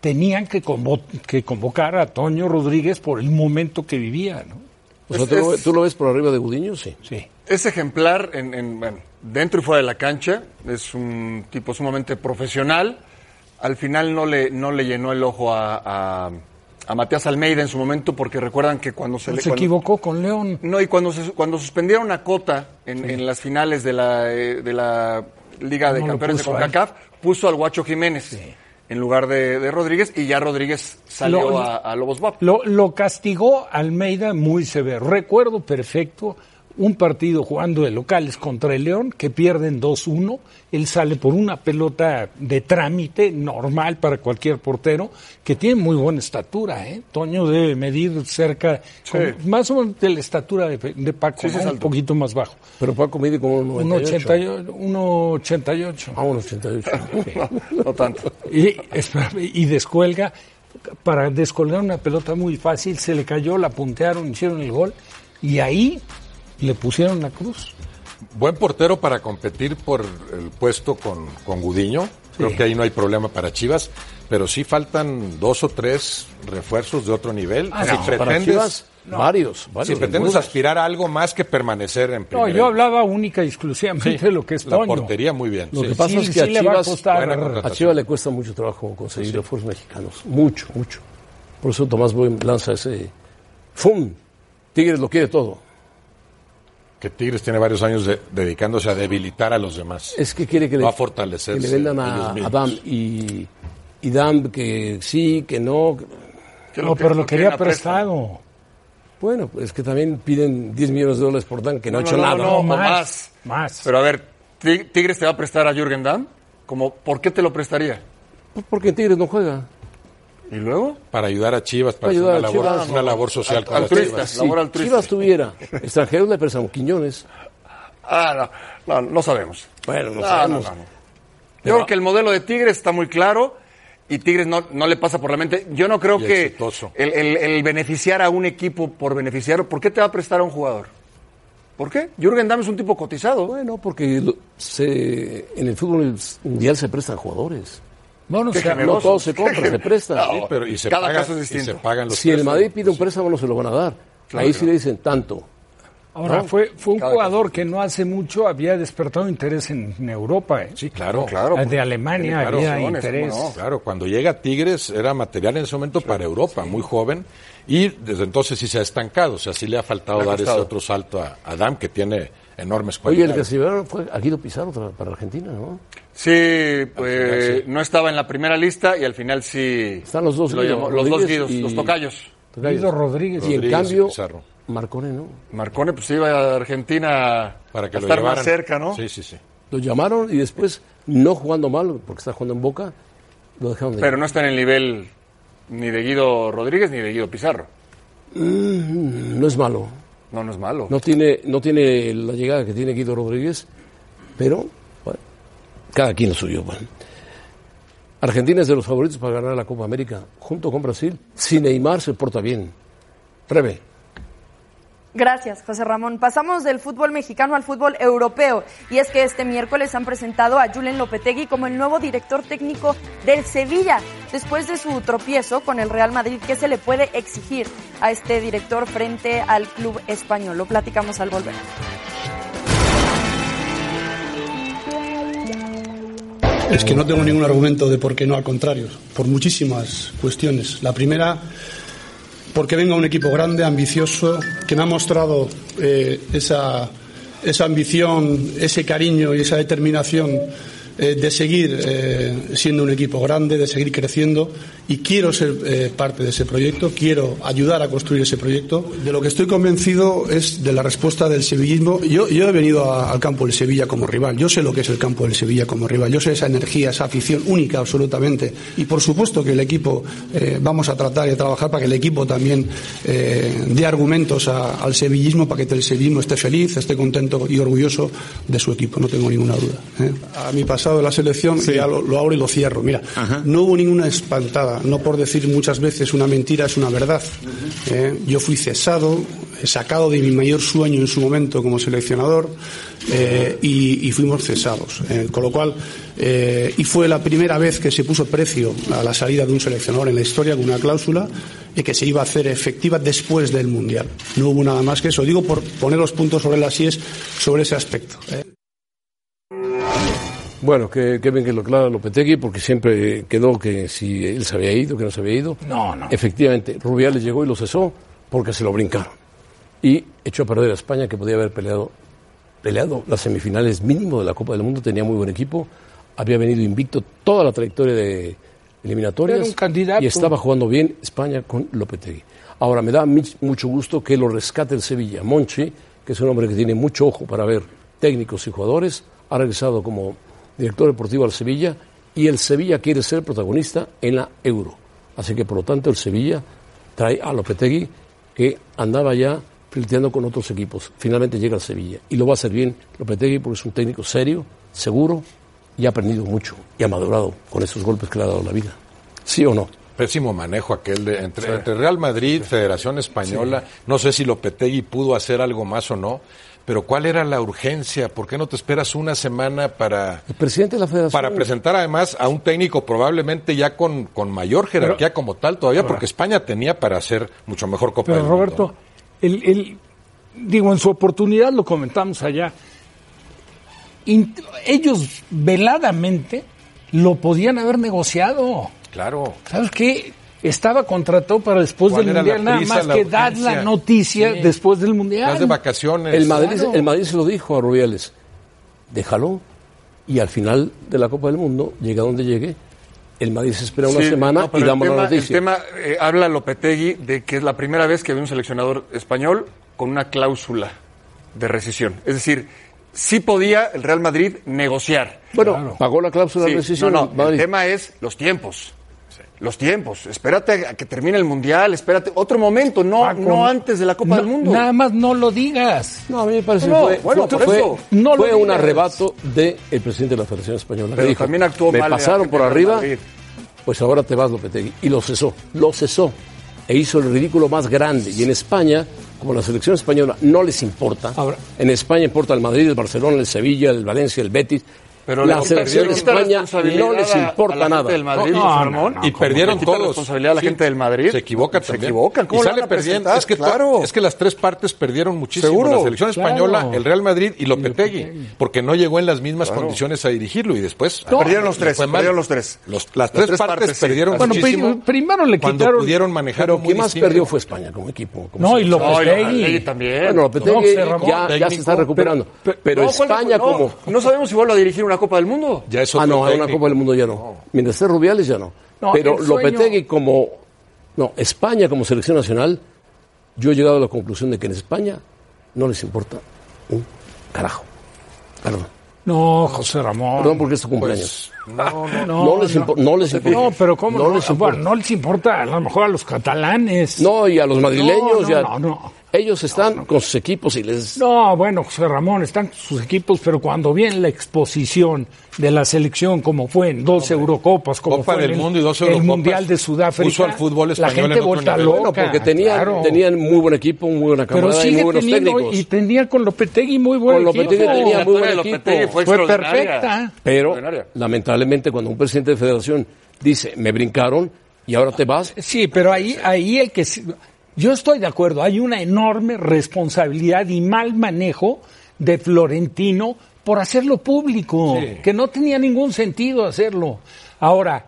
tenían que, convo- que convocar a Toño Rodríguez por el momento que vivía, ¿no? O sea, Es- ¿tú, lo, es- tú lo ves por arriba de Gudiño? Sí. Sí. Es ejemplar en, en, bueno, dentro y fuera de la cancha. Es un tipo sumamente profesional. Al final no le, no le llenó el ojo a, a, a Matías Almeida en su momento porque recuerdan que cuando se le... Se cuando- equivocó con León. No, y cuando, se- cuando suspendieron a Cota en, en las finales de la, eh, de la Liga de No Campeones de. CONCACAF, puso al Guacho Jiménez en lugar de, de Rodríguez y ya Rodríguez salió Lo- a, a Lobos Buap. Lo, lo castigó Almeida muy severo. Recuerdo perfecto un partido jugando de locales contra el León que pierden 2-1. Él sale por una pelota de trámite normal para cualquier portero que tiene muy buena estatura. ¿eh? Toño debe medir cerca, Sí. con- más o menos de la estatura de, de Paco, Sí, ¿no? un poquito más bajo. Pero Paco mide como un 98. 1,88. Ah, un 88. <laughs> <laughs> No tanto. Y, y descuelga, para descolgar una pelota muy fácil, se le cayó, la puntearon, hicieron el gol y ahí le pusieron la cruz. Buen portero para competir por el puesto con, con Gudiño. Creo que ahí no hay problema para Chivas. Pero sí faltan dos o tres refuerzos de otro nivel. Ah, si no, para pretendes, Chivas, varios, varios. si pretendes aspirar a algo más que permanecer en No, primera. yo hablaba única y exclusivamente de lo que es La Toño. portería muy bien. Lo sí. que pasa Sí, es que sí a Chivas, a. Chivas le cuesta mucho trabajo conseguir refuerzos mexicanos. Mucho, mucho. Por eso Tomás Boy lanza ese ¡Fum! Tigres lo quiere todo. Que Tigres tiene varios años de- dedicándose a debilitar a los demás. Es que quiere que le, No a fortalecerse que le vendan a, a. Dam y, y Dam que sí, que no. Que No, pero lo que quería prestado. Bueno, pues que también piden 10 millones de dólares por Dan, que no, ha No, hecho no, nada. no, no, más, más. más. Pero a ver, Ti- ¿Tigres te va a prestar a Jürgen Damm? Como, ¿Por qué te lo prestaría? Pues porque Tigres no juega. ¿Y luego? Para ayudar a Chivas, para Para hacer ayudar una a labor, Chivas. una labor social con las altruista. Chivas. Si Labor. Chivas tuviera extranjeros le prestan Quiñones. Ah, no, no, no sabemos. Bueno, no No, sabemos. no, no, no. Yo creo que el modelo de Tigres está muy claro y Tigres no, no le pasa por la mente. Yo no creo Y que el, el- el beneficiar a un equipo por beneficiar, ¿por qué te va a prestar a un jugador? ¿Por qué? Jürgen Damm es un tipo cotizado. Bueno, porque se, en el fútbol mundial se prestan jugadores. Bueno, Qué o sea, generoso. No todo se compra, se presta. Sí, pero y se, Cada caso es y distinto. se pagan los Si el. Madrid pide un préstamo, no se lo van a dar. Ahí sí le dicen tanto. ahora fue, fue un Cada jugador que no hace mucho había despertado interés en, en Europa. ¿eh? Sí, claro. claro. de Alemania Claro, había interés. ¿cómo no? Claro, cuando llega a Tigres era material en ese momento para Europa, muy joven, y desde entonces sí se ha estancado, o sea, sí le ha faltado ha dar ese otro salto a Adam, que tiene enormes Oye, el que cualidades. se llevaron fue a Guido Pizarro para Argentina, ¿no? Sí, pues, final sí. no estaba en la primera lista y al final sí. Están los dos lo Guido, llamó- los dos Rodríguez Guidos, y- los tocayos. Guido Rodríguez. Y en y cambio, Pizarro. Marcone no. Marcone pues iba a Argentina Para que a lo estar más cerca, ¿no? Sí, sí, sí. Lo llamaron y después, no jugando mal, porque está jugando en Boca, lo dejaron de Pero no está en el nivel ni de Guido Rodríguez ni de Guido Pizarro. Mm, no es malo. No, no es malo. No tiene, no tiene la llegada que tiene Guido Rodríguez, pero bueno, cada quien lo suyo. bueno. Argentina es de los favoritos para ganar la Copa América, junto con Brasil. Si Neymar se porta bien. Rebe. Gracias, José Ramón. Pasamos del fútbol mexicano al fútbol europeo. Y es que este miércoles han presentado a Julen Lopetegui como el nuevo director técnico del Sevilla. Después de su tropiezo con el Real Madrid, ¿qué se le puede exigir a este director frente al club español? Lo platicamos al volver. Es que no tengo ningún argumento de por qué no, al contrario, por muchísimas cuestiones. La primera, porque venga un equipo grande, ambicioso, que me ha mostrado eh, esa, esa ambición, ese cariño y esa determinación eh, de seguir eh, siendo un equipo grande, de seguir creciendo y quiero ser eh, parte de ese proyecto, quiero ayudar a construir ese proyecto. De lo que estoy convencido es de la respuesta del sevillismo. Yo, yo he venido a- al campo del Sevilla como rival, yo sé lo que es el campo del Sevilla como rival, yo sé esa energía, esa afición única absolutamente y por supuesto que el equipo vamos a tratar de trabajar para que el equipo también dé argumentos a- al sevillismo para que el sevillismo esté feliz, esté contento y orgulloso de su equipo, no tengo ninguna duda. A mi de la selección ya lo, lo abro y lo cierro. Mira, no hubo ninguna espantada, no por decir muchas veces una mentira es una verdad. ¿eh? Yo fui cesado, sacado de mi mayor sueño en su momento como seleccionador eh, y, y fuimos cesados. eh, con lo cual, y fue la primera vez que se puso precio a la salida de un seleccionador en la historia con una cláusula y que se iba a hacer efectiva después del Mundial. No hubo nada más que eso. Digo por poner los puntos sobre las IES sobre ese aspecto. ¿eh? Bueno, que, que bien que lo aclara Lopetegui, porque siempre quedó que si él se había ido, que no se había ido. No, no. Efectivamente, Rubiales llegó y lo cesó porque se lo brincaron. Y echó a perder a España, que podía haber peleado, peleado las semifinales mínimo de la Copa del Mundo, tenía muy buen equipo, había venido invicto toda la trayectoria de eliminatorias Era un candidato. y estaba jugando bien España con Lopetegui. Ahora, me da mucho gusto que lo rescate el Sevilla. Monchi, que es un hombre que tiene mucho ojo para ver técnicos y jugadores, ha regresado como director deportivo al Sevilla y el Sevilla quiere ser protagonista en la Euro. Así que, por lo tanto, el Sevilla trae a Lopetegui, que andaba ya flirteando con otros equipos. Finalmente llega al Sevilla y lo va a hacer bien Lopetegui porque es un técnico serio, seguro y ha aprendido mucho y ha madurado con esos golpes que le ha dado la vida. ¿Sí o no? Pésimo manejo aquel de entre, entre Real Madrid, Federación Española. No sé si Lopetegui pudo hacer algo más o no, pero ¿cuál era la urgencia? ¿Por qué no te esperas una semana para El presidente de la Federación. para presentar además a un técnico probablemente ya con, con mayor jerarquía como tal todavía, Ahora. porque España tenía para hacer mucho mejor Copa Pero del Mundo. Roberto, el, el- digo, en su oportunidad lo comentamos allá. ellos veladamente lo podían haber negociado. Claro. ¿Sabes qué? Estaba contratado para después ¿Cuál del Mundial, nada prisa, más que dar la noticia Sí. después del Mundial. Vas de vacaciones. El Madrid, Claro. el Madrid se lo dijo a Rubiales, déjalo y al final de la Copa del Mundo, llega donde llegue, el Madrid se espera una Sí, semana no, y damos la noticia. El tema, eh, habla Lopetegui de que es la primera vez que ve un seleccionador español con una cláusula de rescisión. Es decir, sí podía el Real Madrid negociar. Bueno, pagó la cláusula Sí, de rescisión. No, no, el tema es los tiempos. Los tiempos. Espérate a que termine el Mundial, espérate otro momento, no, Paco, no antes de la Copa no- del Mundo. Nada más no lo digas. No, a mí me parece No, que fue, bueno, fue- por fue- eso. No lo fue un arrebato del presidente de la Federación Española. que Pero dijo, también actuó me mal la pasaron por arriba, Madrid". pues ahora te vas Lopetegui. Y lo cesó, lo cesó. E hizo el ridículo más grande. Y en España, como la selección española no les importa, en España importa el Madrid, el Barcelona, el Sevilla, el Valencia, el Betis. Pero la le selección de España no les importa a la nada. del Madrid, No, no, Ramón. no, y perdieron quita la todos. responsabilidad a la Sí. gente del Madrid. Se equivocan Se también. equivocan. ¿Cómo y sale perdiendo. Es que, Claro. es que las tres partes perdieron muchísimo. Seguro. La selección española, Claro. el Real Madrid y Lopetegui. Porque no llegó en las mismas condiciones a dirigirlo y después. Perdieron los tres, perdieron los tres. Los- las, tres, tres partes, partes, perdieron Bueno, muchísimo. pri- primero le cuando quitaron- pudieron manejar Pero quien más perdió fue España como equipo. No, y Lopetegui. Lopetegui también. Bueno, Lopetegui ya, se está recuperando. Pero, No, ¿cuál- España como... No sabemos si vuelve a dirigir una Copa del Mundo. Ya es Ah, no, a una. Copa del Mundo ya no. Mientras esté Rubiales ya no. No, Pero sueño- Lopetegui como... No, España como selección nacional Yo he llegado a la conclusión de que en España no les importa un carajo. Perdón. No, José Ramón. Perdón porque es tu cumpleaños. No, no, No les impo- no les importa. No, pero ¿cómo? No No, les Bueno, importa. no les importa, a lo mejor a los catalanes. No, y a los madrileños. No, y a- no, no. Ellos están con sus equipos y les... No, bueno, José Ramón, están sus equipos, pero cuando viene la exposición de la selección, como fue en dos Eurocopas, como Copa fue del en el, Mundo y dos el Mundial de Sudáfrica, puso al fútbol la español gente en otro vuelta loca. Bueno, porque tenían, claro. tenían muy buen equipo, muy buena pero camarada y muy buenos teniendo, técnicos. y tenía con Lopetegui muy buen Con equipo. Lopetegui tenía muy buen equipo. fue, perfecta. Pero, lamentablemente, cuando un presidente de federación dice, me brincaron y ahora te vas, Sí, pero ahí, ahí el que... Yo estoy de acuerdo, hay una enorme responsabilidad y mal manejo de Florentino por hacerlo público, Sí. que no tenía ningún sentido hacerlo. Ahora,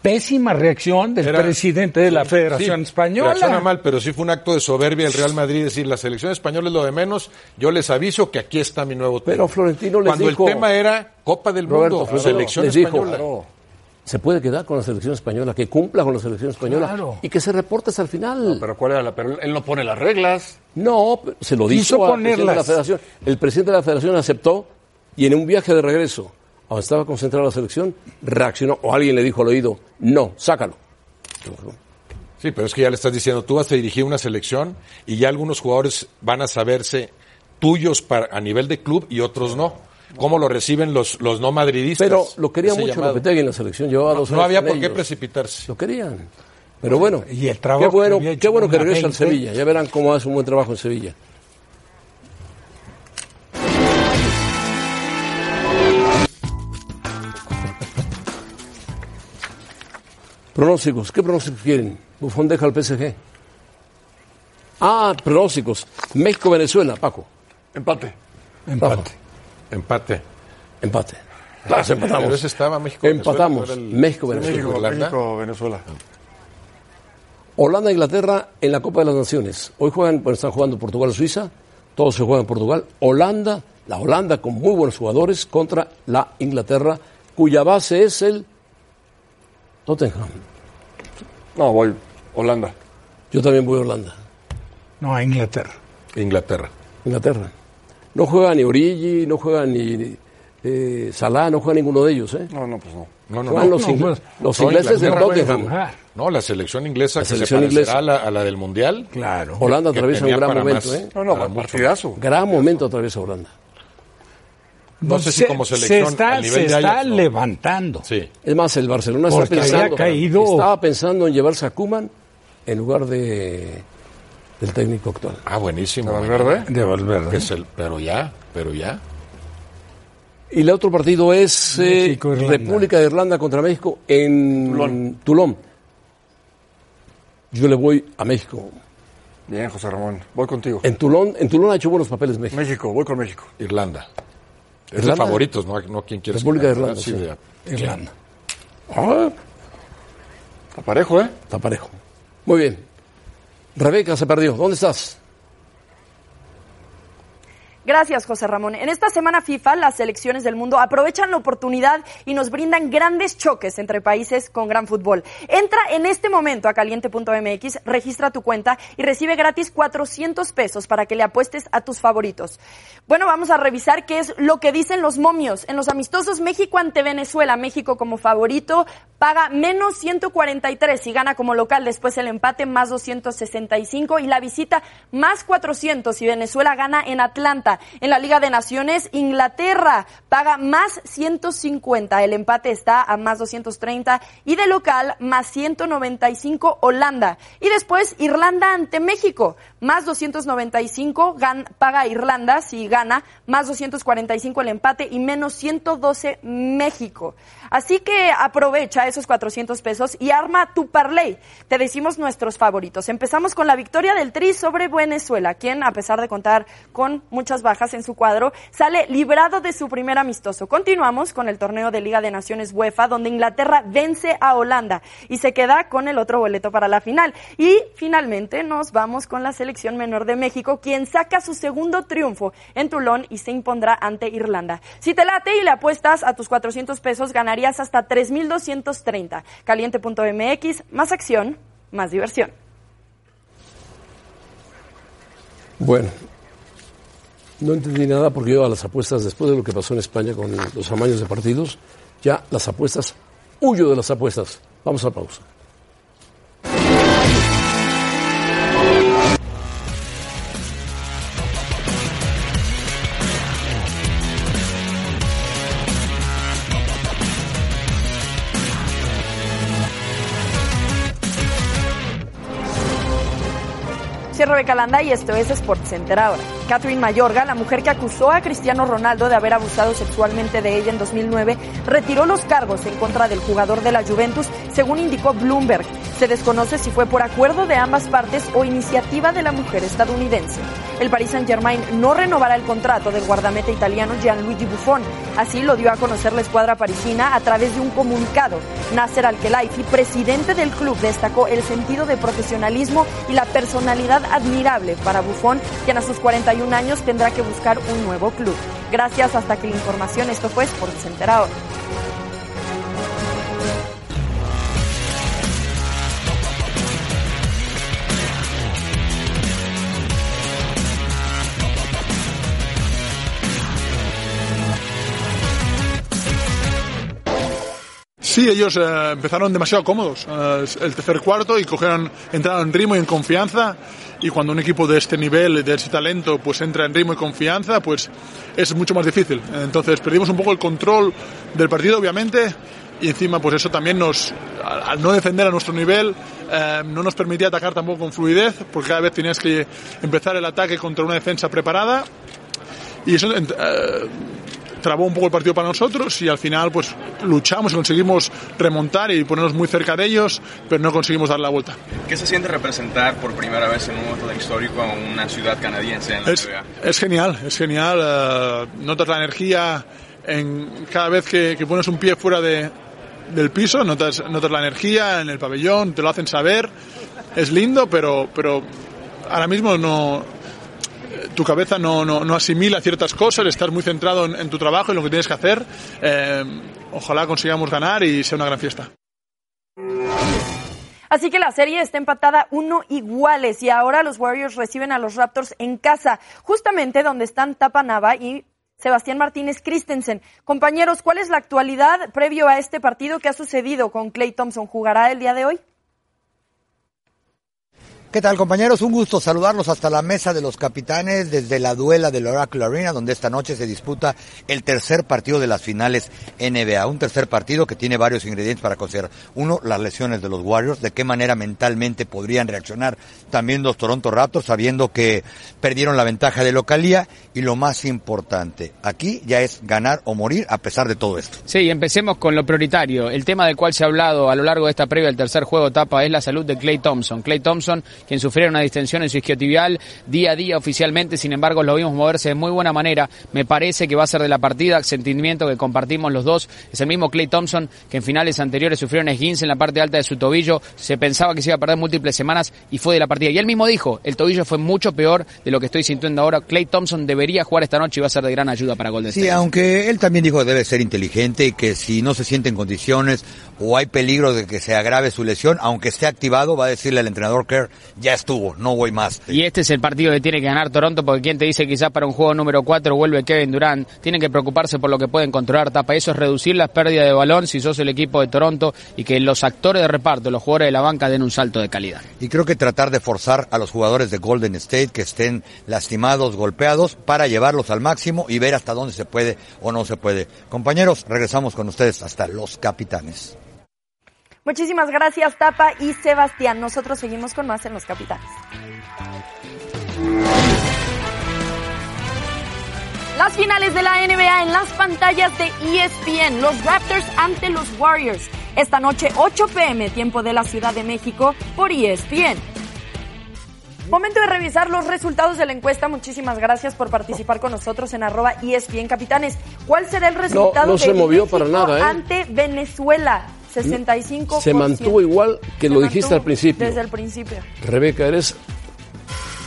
pésima reacción del Era- presidente de la Federación Sí, Española. reacciona mal, pero sí fue un acto de soberbia el Real Madrid decir la selección española es lo de menos. Yo les aviso que aquí está mi nuevo Pero Florentino les Cuando dijo- el tema era Copa del Roberto, Mundo, Florentino selección les dijo, española. Se puede quedar con la selección española, que cumpla con la selección española Claro. y que se reporte hasta el final. Pero cuál era la, pero él no pone las reglas. No, se lo dijo al presidente de la ponerlas. federación. El presidente de la federación aceptó y en un viaje de regreso, donde estaba concentrada la selección, reaccionó o alguien le dijo al oído, no, sácalo. Sí, pero es que ya le estás diciendo, tú vas a dirigir una selección y ya algunos jugadores van a saberse tuyos para, a nivel de club y otros no. ¿Cómo lo reciben los, los no madridistas? Pero lo quería mucho. Lopetegui en la selección, llevaba No, dos no había por qué ellos. precipitarse. Lo querían. Pero bueno, Y el qué trabajo que bueno, había qué bueno que regresa al 20. Sevilla. Ya verán cómo hace un buen trabajo en Sevilla. <laughs> Pronósticos, ¿qué pronósticos quieren? Bufón deja al PSG. Ah, pronósticos. México-Venezuela, Paco. Empate. Empate. Empate. Empate. Las empatamos. Pero ese estaba México. Empatamos. Venezuela, el-. México. México, Venezuela. Holanda e Inglaterra en la Copa de las Naciones. Hoy juegan, están jugando Portugal Suiza, todos se juegan en Portugal. Holanda, la Holanda con muy buenos jugadores contra la Inglaterra, cuya base es el Tottenham. No, voy Holanda. Yo también voy a Holanda. No, a Inglaterra. Inglaterra. Inglaterra. No juega ni Origi, no juega ni eh, Salah, no juega ninguno de ellos, ¿eh? No, no, pues no. No, no, Juegan no. los, pues, los no, ingleses del Tottenham. No, la selección inglesa La que selección se parecerá inglesa. a la, a la del Mundial. Claro. Holanda Que atraviesa un gran momento, más. ¿eh? No, no, mucho. partidazo. Gran momento atraviesa Holanda. No sé si como se selección está, al nivel se de está Ajax, no. levantando. Sí. Es más, el Barcelona está Porque había pensando, caído- estaba pensando en llevarse a Kuman en lugar de del técnico actual. Ah, buenísimo. ¿De Valverde? De Valverde. Que es el- pero ya, pero ya. Y el otro partido es eh, México, Irlanda. República de Irlanda contra México en Tulón. Yo le voy a México. Bien, José Ramón. Voy contigo. En Tulón, en Tulón ha hecho buenos papeles México. México, voy con México. Irlanda. Es de Irlanda. favoritos, no, no quien quiere República de Irlanda, sí. de- Irlanda. Ah, Está parejo, ¿eh? está parejo. Muy bien. Rebeca se perdió. ¿Dónde estás? Gracias, José Ramón. En esta semana FIFA, las selecciones del mundo aprovechan la oportunidad y nos brindan grandes choques entre países con gran fútbol. Entra en este momento a caliente.mx, registra tu cuenta y recibe gratis 400 pesos para que le apuestes a tus favoritos. Bueno, vamos a revisar qué es lo que dicen los momios. En los amistosos México ante Venezuela, México como favorito paga menos 143 y gana como local. Después el empate más 265 y la visita más 400 y Venezuela gana en Atlanta. En la Liga de Naciones, Inglaterra paga más 150. El empate está a más 230 y de local más 195 Holanda. Y después Irlanda ante México. Más 295 gan- paga Irlanda si gana, más 245 el empate y menos 112 México. Así que aprovecha esos 400 pesos y arma tu parlay. Te decimos nuestros favoritos. Empezamos con la victoria del Tri sobre Venezuela, quien, a pesar de contar con muchas bajas en su cuadro, sale librado de su primer amistoso. Continuamos con el torneo de Liga de Naciones UEFA, donde Inglaterra vence a Holanda y se queda con el otro boleto para la final. Y finalmente nos vamos con la selección menor de México, quien saca su segundo triunfo en Toulon y se impondrá ante Irlanda. Si te late y le apuestas a tus 400 pesos, ganarías hasta 3,230. Caliente.mx, más acción, más diversión. Bueno, no entendí nada porque yo a las apuestas, después de lo que pasó en España con los amaños de partidos, ya las apuestas, huyo de las apuestas. Vamos a pausa. Soy Rebeca Landa y esto es Sports Center ahora. Catherine Mayorga, la mujer que acusó a Cristiano Ronaldo de haber abusado sexualmente de ella en 2009, retiró los cargos en contra del jugador de la Juventus, según indicó Bloomberg. Se desconoce si fue por acuerdo de ambas partes o iniciativa de la mujer estadounidense. El Paris Saint-Germain no renovará el contrato del guardameta italiano Gianluigi Buffon. Así lo dio a conocer la escuadra parisina a través de un comunicado. Nasser Al-Khelaifi, presidente del club, destacó el sentido de profesionalismo y la personalidad admirable para Buffon, quien a sus 41 años tendrá que buscar un nuevo club. Gracias, hasta que la información, esto fue Sports Center. Sí, ellos eh, empezaron demasiado cómodos eh, el tercer cuarto y cogieron, entraron en ritmo y en confianza. Y cuando un equipo de este nivel, de ese talento, pues entra en ritmo y confianza, pues es mucho más difícil. Entonces perdimos un poco el control del partido, obviamente, y encima pues eso también nos, al, no defender a nuestro nivel, eh, no nos permitía atacar tampoco con fluidez, porque cada vez tenías que empezar el ataque contra una defensa preparada. Y eso eh, trabó un poco el partido para nosotros y al final pues luchamos y conseguimos remontar y ponernos muy cerca de ellos, pero no conseguimos dar la vuelta. ¿Qué se siente representar por primera vez en un momento tan histórico a una ciudad canadiense en la Es, NBA? es genial, es genial. eh, notas la energía en cada vez que, que pones un pie fuera de, del piso, notas, notas la energía en el pabellón, te lo hacen saber. Es lindo, pero, pero ahora mismo no, tu cabeza no, no, no asimila ciertas cosas, estás muy centrado en, tu trabajo y lo que tienes que hacer. Eh, ojalá consigamos ganar y sea una gran fiesta. Así que la serie está empatada uno iguales y ahora los Warriors reciben a los Raptors en casa, justamente donde están Tapa Nava y Sebastián Martínez Christensen. Compañeros, ¿cuál es la actualidad previo a este partido que ha sucedido con Clay Thompson? ¿Jugará el día de hoy? ¿Qué tal compañeros? Un gusto saludarlos hasta la mesa de los capitanes desde la duela del Oracle Arena donde esta noche se disputa el tercer partido de las finales NBA. Un tercer partido que tiene varios ingredientes para considerar. Uno, las lesiones de los Warriors, de qué manera mentalmente podrían reaccionar también los Toronto Raptors sabiendo que perdieron la ventaja de localía y lo más importante, aquí ya es ganar o morir a pesar de todo esto. Sí, empecemos con lo prioritario. El tema del cual se ha hablado a lo largo de esta previa del tercer juego tapa es la salud de Clay Thompson. Clay Thompson, quien sufriera una distensión en su isquiotibial día a día oficialmente, sin embargo lo vimos moverse de muy buena manera. Me parece que va a ser de la partida, sentimiento que compartimos los dos. Es el mismo Clay Thompson que en finales anteriores sufrió un esguince en la parte alta de su tobillo. Se pensaba que se iba a perder múltiples semanas y fue de la partida. Y él mismo dijo, el tobillo fue mucho peor de lo que estoy sintiendo ahora. Clay Thompson debería jugar esta noche y va a ser de gran ayuda para Golden Sí, State. aunque él también dijo que debe ser inteligente y que si no se siente en condiciones o hay peligro de que se agrave su lesión, aunque esté activado, va a decirle al entrenador Kerr, ya estuvo, no voy más. Y este es el partido que tiene que ganar Toronto, porque quien te dice quizás para un juego número 4 vuelve Kevin Durant, tienen que preocuparse por lo que pueden controlar tapa. Eso es reducir las pérdidas de balón si sos el equipo de Toronto y que los actores de reparto, los jugadores de la banca den un salto de calidad. Y creo que tratar de forzar a los jugadores de Golden State que estén lastimados, golpeados, para llevarlos al máximo y ver hasta dónde se puede o no se puede. Compañeros, regresamos con ustedes hasta los capitanes. Muchísimas gracias, Tapa y Sebastián. Nosotros seguimos con más en Los Capitanes. Las finales de la NBA en las pantallas de ESPN. Los Raptors ante los Warriors. Esta noche, 8 pm, tiempo de la Ciudad de México, por ESPN. Momento de revisar los resultados de la encuesta. Muchísimas gracias por participar con nosotros en arroba ESPN Capitanes. ¿Cuál será el resultado no se de movió México para nada, ¿eh? ante Venezuela? 65%. Se mantuvo igual que Se lo dijiste al principio. Desde el principio. Rebeca, eres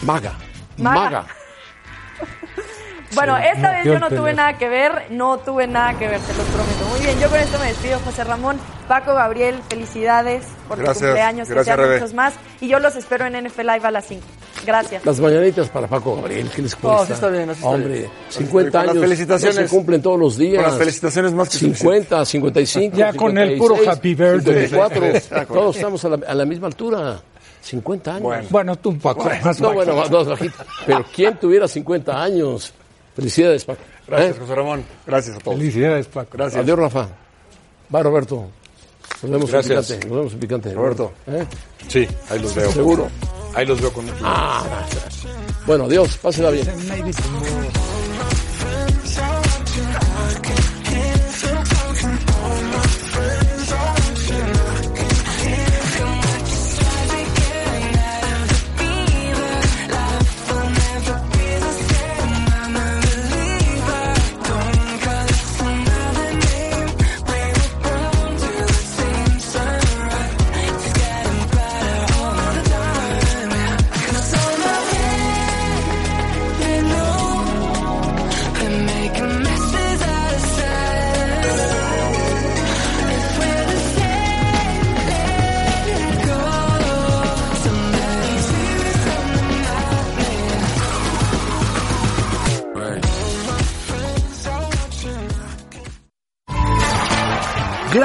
maga. Maga. Maga. <laughs> Bueno, Sí, esta no, vez yo no tuve nada que ver, no tuve nada que ver, te lo prometo. Muy bien, yo con esto me despido, José Ramón, Paco, Gabriel, felicidades por tu Gracias, cumpleaños, que gracias, sean Rebe. muchos más. Y yo los espero en NFL Live a las 5. Gracias. Las mañanitas para Paco Gabriel, ¿qué les cuesta? No, sí está bien, así está Hombre, bien. 50 Con las años felicitaciones- no se cumplen todos los días. con las felicitaciones más que 50, 55, Ya con el puro 56, happy birthday. 54, <laughs> todos estamos a la, a la misma altura. 50 años. Bueno, tú un poco más No, bueno, más más bajito. Pero ¿quién tuviera 50 años? Felicidades, Paco. Gracias, ¿Eh? José Ramón. Gracias a todos. Felicidades, Paco. Gracias. Adiós, Rafa. Va, Roberto. Nos vemos Gracias. en picante. Nos vemos en picante. Roberto. ¿Eh? Sí, ahí los veo. Seguro. Ahí los veo con mucho Ah, bueno, adiós. Pásela bien.